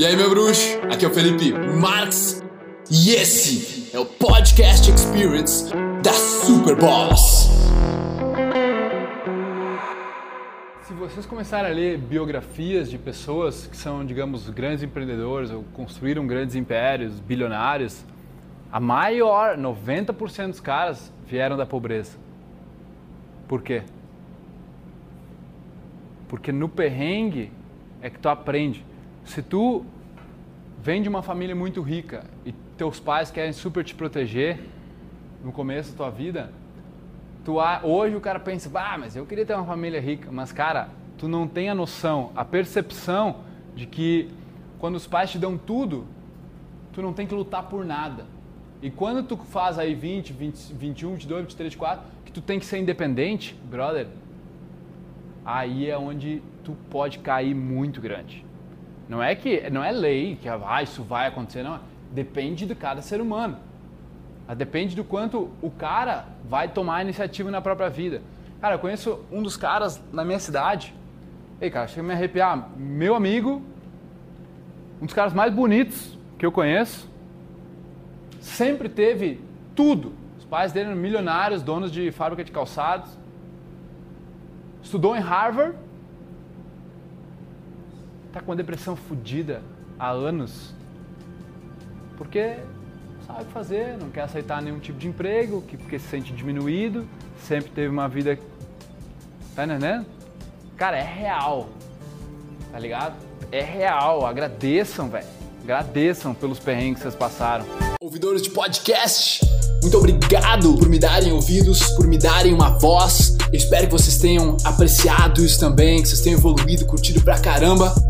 E aí, meu bruxo? Aqui é o Felipe Marx e esse é o Podcast Experience da Superboss. Se vocês começarem a ler biografias de pessoas que são, digamos, grandes empreendedores ou construíram grandes impérios, bilionários, a maior, 90% dos caras vieram da pobreza. Por quê? Porque no perrengue é que tu aprende. Se tu vem de uma família muito rica e teus pais querem super te proteger no começo da tua vida, tu hoje o cara pensa, ah, mas eu queria ter uma família rica, mas cara, tu não tem a noção, a percepção de que quando os pais te dão tudo, tu não tem que lutar por nada. E quando tu faz aí 20, 20 21, 22, 23, 24, que tu tem que ser independente, brother, aí é onde tu pode cair muito grande. Não é que não é lei que ah, isso vai acontecer, não. Depende de cada ser humano. Depende do quanto o cara vai tomar a iniciativa na própria vida. Cara, eu conheço um dos caras na minha cidade. Ei, cara, chega a me arrepiar. Meu amigo, um dos caras mais bonitos que eu conheço, sempre teve tudo. Os pais dele eram milionários, donos de fábrica de calçados. Estudou em Harvard está com uma depressão fodida há anos, porque não sabe que fazer, não quer aceitar nenhum tipo de emprego, porque se sente diminuído, sempre teve uma vida. Tá entendendo? Cara, é real. Tá ligado? É real. Agradeçam, velho. Agradeçam pelos perrengues que vocês passaram. Ouvidores de podcast, muito obrigado por me darem ouvidos, por me darem uma voz. Eu espero que vocês tenham apreciado isso também, que vocês tenham evoluído, curtido pra caramba.